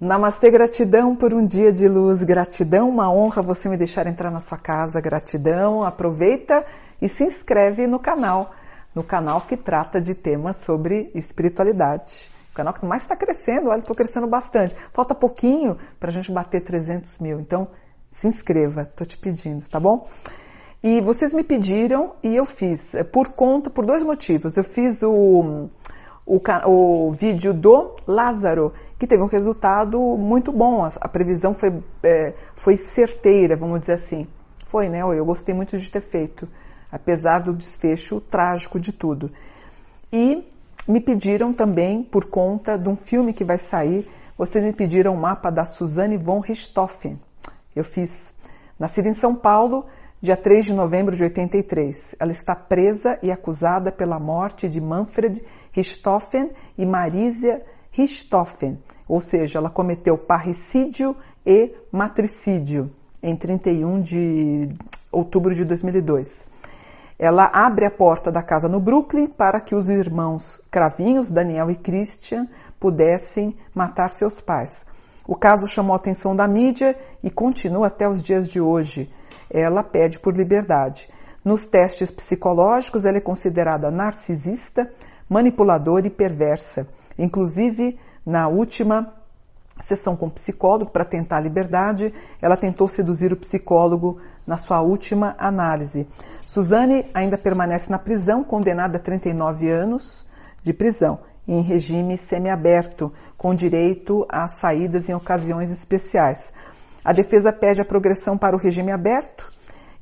Namastê, gratidão por um dia de luz, gratidão, uma honra você me deixar entrar na sua casa, gratidão. Aproveita e se inscreve no canal, no canal que trata de temas sobre espiritualidade. O canal que mais está crescendo, olha, estou crescendo bastante. Falta pouquinho para a gente bater 300 mil, então se inscreva, estou te pedindo, tá bom? E vocês me pediram e eu fiz, é, por conta, por dois motivos. Eu fiz o, o, o vídeo do Lázaro, que teve um resultado muito bom. A, a previsão foi, é, foi certeira, vamos dizer assim. Foi, né? Eu gostei muito de ter feito, apesar do desfecho trágico de tudo. E me pediram também, por conta de um filme que vai sair, vocês me pediram o um mapa da Suzanne von Richthofen. Eu fiz. Nascida em São Paulo, dia 3 de novembro de 83. Ela está presa e acusada pela morte de Manfred Richthofen e Marisia Richthofen, ou seja, ela cometeu parricídio e matricídio em 31 de outubro de 2002. Ela abre a porta da casa no Brooklyn para que os irmãos Cravinhos, Daniel e Christian, pudessem matar seus pais. O caso chamou a atenção da mídia e continua até os dias de hoje ela pede por liberdade. Nos testes psicológicos, ela é considerada narcisista, manipuladora e perversa. Inclusive, na última sessão com o psicólogo para tentar a liberdade, ela tentou seduzir o psicólogo na sua última análise. Suzane ainda permanece na prisão, condenada a 39 anos de prisão, em regime semiaberto, com direito a saídas em ocasiões especiais. A defesa pede a progressão para o regime aberto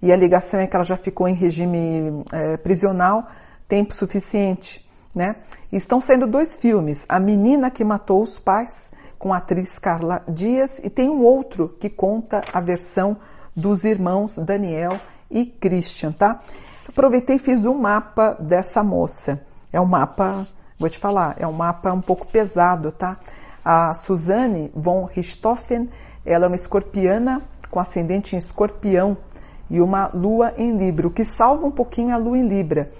e a ligação é que ela já ficou em regime é, prisional tempo suficiente. Né? estão sendo dois filmes, A Menina que Matou os Pais, com a atriz Carla Dias, e tem um outro que conta a versão dos irmãos Daniel e Christian, tá? Aproveitei e fiz um mapa dessa moça. É um mapa, vou te falar, é um mapa um pouco pesado, tá? A Suzanne von Richthofen ela é uma escorpiana com ascendente em escorpião e uma lua em Libra, o que salva um pouquinho a lua em Libra.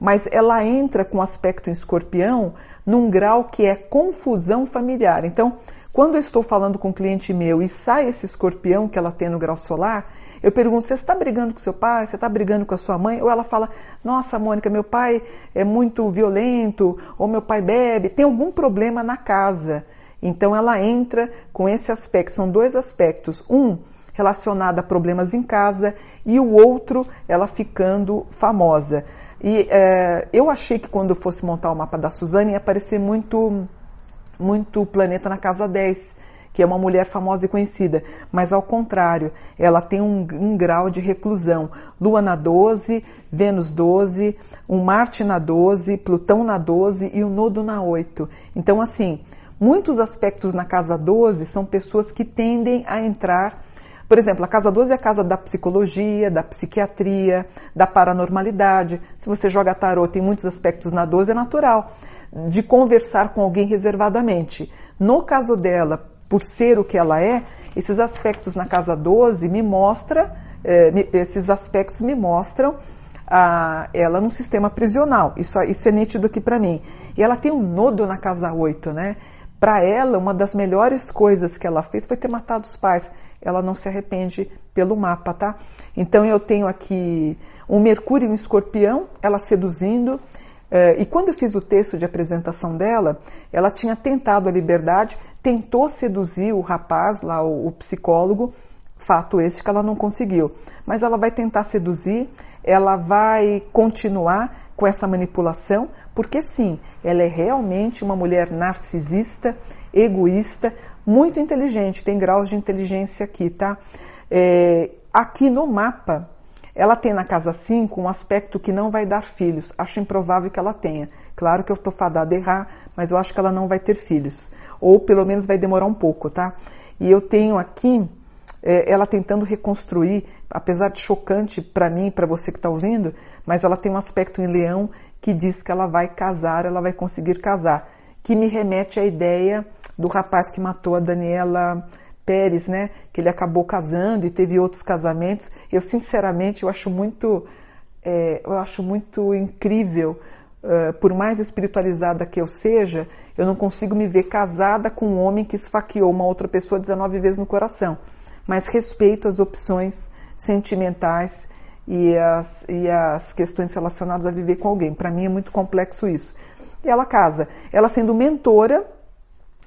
Mas ela entra com aspecto em escorpião num grau que é confusão familiar. Então, quando eu estou falando com um cliente meu e sai esse escorpião que ela tem no grau solar, eu pergunto: você está brigando com seu pai? Você está brigando com a sua mãe? Ou ela fala: nossa, Mônica, meu pai é muito violento, ou meu pai bebe, tem algum problema na casa. Então ela entra com esse aspecto, são dois aspectos. Um relacionado a problemas em casa e o outro ela ficando famosa. E é, eu achei que quando eu fosse montar o mapa da Suzane ia aparecer muito, muito Planeta na Casa 10, que é uma mulher famosa e conhecida, mas ao contrário, ela tem um, um grau de reclusão. Lua na 12, Vênus 12, um Marte na 12, Plutão na 12 e o Nodo na 8. Então, assim, Muitos aspectos na casa 12 são pessoas que tendem a entrar. Por exemplo, a casa 12 é a casa da psicologia, da psiquiatria, da paranormalidade. Se você joga tarô, tem muitos aspectos na 12, é natural de conversar com alguém reservadamente. No caso dela, por ser o que ela é, esses aspectos na casa 12 me mostra, eh, esses aspectos me mostram a, ela num sistema prisional. Isso, isso é nítido aqui para mim. E ela tem um nodo na casa 8, né? Para ela, uma das melhores coisas que ela fez foi ter matado os pais. Ela não se arrepende pelo mapa, tá? Então eu tenho aqui um Mercúrio em escorpião, ela seduzindo. Eh, e quando eu fiz o texto de apresentação dela, ela tinha tentado a liberdade, tentou seduzir o rapaz, lá o, psicólogo, fato esse que ela não conseguiu. Mas ela vai tentar seduzir, ela vai continuar com essa manipulação, porque sim, ela é realmente uma mulher narcisista, egoísta, muito inteligente, tem graus de inteligência aqui, tá? É, aqui no mapa, ela tem na casa 5 um aspecto que não vai dar filhos. Acho improvável que ela tenha. Claro que eu estou fadada errar, mas eu acho que ela não vai ter filhos. Ou pelo menos vai demorar um pouco, tá? E eu tenho aqui é, ela tentando reconstruir, apesar de chocante para mim, para você que está ouvindo, mas ela tem um aspecto em leão que diz que ela vai casar, ela vai conseguir casar, que me remete à ideia do rapaz que matou a Daniela Pérez, né? Que ele acabou casando e teve outros casamentos. Eu sinceramente eu acho muito, é, eu acho muito incrível uh, por mais espiritualizada que eu seja, eu não consigo me ver casada com um homem que esfaqueou uma outra pessoa 19 vezes no coração. Mas respeito as opções sentimentais e as, e as questões relacionadas a viver com alguém. Para mim é muito complexo isso. E ela casa. Ela sendo mentora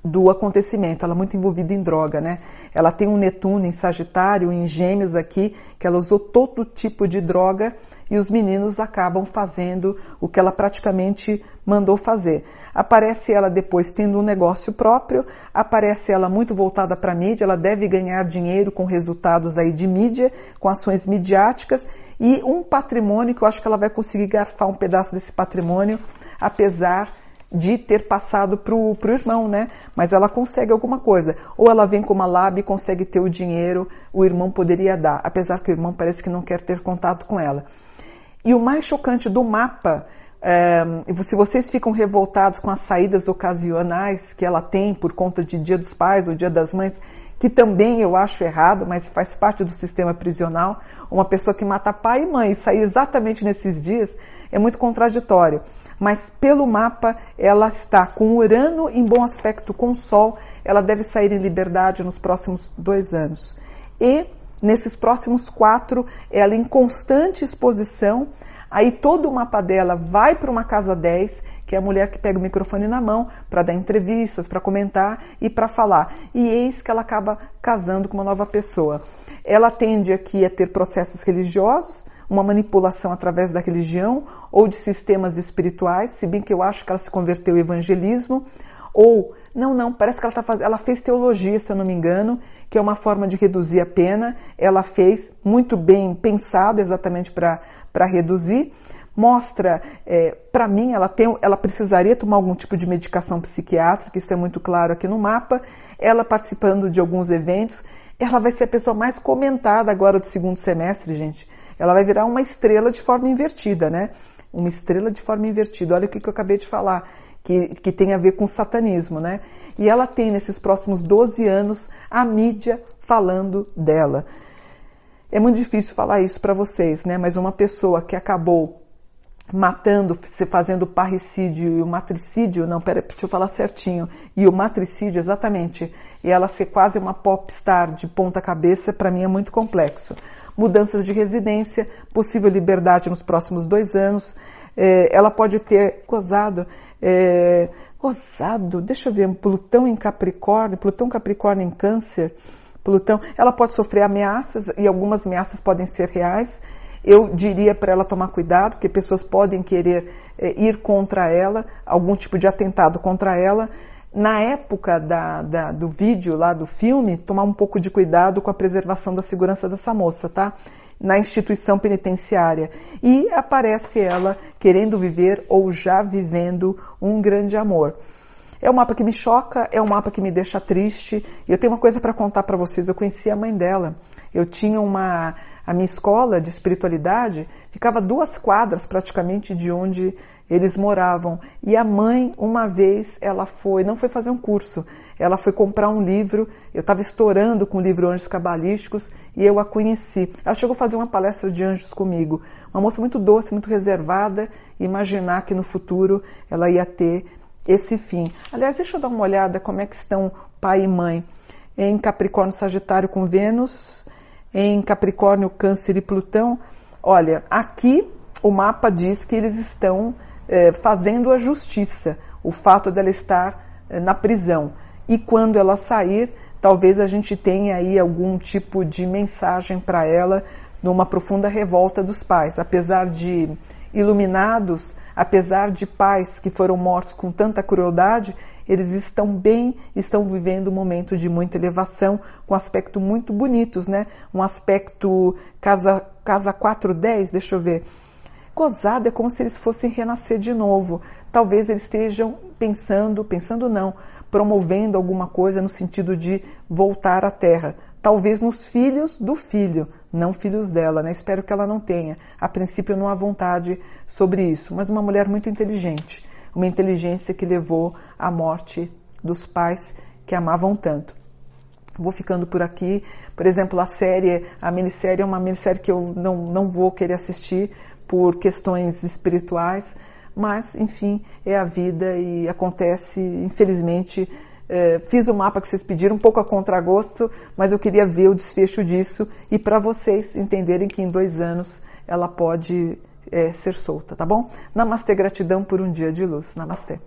do acontecimento. Ela é muito envolvida em droga, né? Ela tem um Netuno em Sagitário, em Gêmeos aqui, que ela usou todo tipo de droga e os meninos acabam fazendo o que ela praticamente mandou fazer. Aparece ela depois tendo um negócio próprio, aparece ela muito voltada para a mídia, ela deve ganhar dinheiro com resultados aí de mídia, com ações midiáticas e um patrimônio que eu acho que ela vai conseguir garfar um pedaço desse patrimônio, apesar de ter passado para o irmão, né? Mas ela consegue alguma coisa. Ou ela vem com uma lábia e consegue ter o dinheiro, o irmão poderia dar, apesar que o irmão parece que não quer ter contato com ela. E o mais chocante do mapa, é, se vocês ficam revoltados com as saídas ocasionais que ela tem por conta de Dia dos Pais ou Dia das Mães, que também eu acho errado, mas faz parte do sistema prisional, uma pessoa que mata pai e mãe e sair exatamente nesses dias é muito contraditório mas pelo mapa ela está com Urano em bom aspecto com o Sol, ela deve sair em liberdade nos próximos dois anos. E nesses próximos quatro, ela em constante exposição, aí todo o mapa dela vai para uma casa 10, que é a mulher que pega o microfone na mão para dar entrevistas, para comentar e para falar. E eis que ela acaba casando com uma nova pessoa. Ela tende aqui a ter processos religiosos, uma manipulação através da religião ou de sistemas espirituais, se bem que eu acho que ela se converteu ao evangelismo, ou não, não, parece que ela, tá faz... ela fez teologia, se eu não me engano, que é uma forma de reduzir a pena. Ela fez muito bem pensado exatamente para reduzir. Mostra, é, para mim, ela, tem, ela precisaria tomar algum tipo de medicação psiquiátrica, isso é muito claro aqui no mapa. Ela participando de alguns eventos, ela vai ser a pessoa mais comentada agora do segundo semestre, gente ela vai virar uma estrela de forma invertida, né? Uma estrela de forma invertida. Olha o que, que eu acabei de falar, que, que tem a ver com o satanismo, né? E ela tem nesses próximos 12 anos a mídia falando dela. É muito difícil falar isso para vocês, né? Mas uma pessoa que acabou matando, se fazendo parricídio e o matricídio, não, pera, deixa eu falar certinho, e o matricídio, exatamente, e ela ser quase uma popstar de ponta cabeça, para mim é muito complexo mudanças de residência, possível liberdade nos próximos dois anos. É, ela pode ter gozado, é, gozado, deixa eu ver, Plutão em Capricórnio, Plutão Capricórnio em Câncer, Plutão, ela pode sofrer ameaças e algumas ameaças podem ser reais. Eu diria para ela tomar cuidado, porque pessoas podem querer é, ir contra ela, algum tipo de atentado contra ela na época da, da, do vídeo lá do filme, tomar um pouco de cuidado com a preservação da segurança dessa moça, tá? Na instituição penitenciária. E aparece ela querendo viver ou já vivendo um grande amor. É um mapa que me choca, é um mapa que me deixa triste. E eu tenho uma coisa para contar para vocês. Eu conheci a mãe dela. Eu tinha uma a minha escola de espiritualidade ficava duas quadras praticamente de onde eles moravam. E a mãe, uma vez, ela foi, não foi fazer um curso, ela foi comprar um livro. Eu estava estourando com o livro Anjos Cabalísticos e eu a conheci. Ela chegou a fazer uma palestra de anjos comigo. Uma moça muito doce, muito reservada. Imaginar que no futuro ela ia ter esse fim. Aliás, deixa eu dar uma olhada como é que estão pai e mãe. Em Capricórnio Sagitário com Vênus, em Capricórnio, Câncer e Plutão. Olha, aqui o mapa diz que eles estão é, fazendo a justiça, o fato dela estar é, na prisão. E quando ela sair, talvez a gente tenha aí algum tipo de mensagem para ela numa profunda revolta dos pais. Apesar de iluminados, apesar de pais que foram mortos com tanta crueldade, eles estão bem, estão vivendo um momento de muita elevação, com aspecto muito bonitos, né? Um aspecto casa, casa 410, deixa eu ver. Gozado é como se eles fossem renascer de novo. Talvez eles estejam pensando, pensando não, promovendo alguma coisa no sentido de voltar à Terra. Talvez nos filhos do filho, não filhos dela, né? Espero que ela não tenha. A princípio não há vontade sobre isso, mas uma mulher muito inteligente uma inteligência que levou à morte dos pais que amavam tanto. Vou ficando por aqui. Por exemplo, a série, a minissérie é uma minissérie que eu não, não vou querer assistir por questões espirituais, mas enfim, é a vida e acontece, infelizmente. É, fiz o mapa que vocês pediram, um pouco a contragosto, mas eu queria ver o desfecho disso e para vocês entenderem que em dois anos ela pode é, ser solta, tá bom? Namastê, gratidão por um dia de luz. Namastê.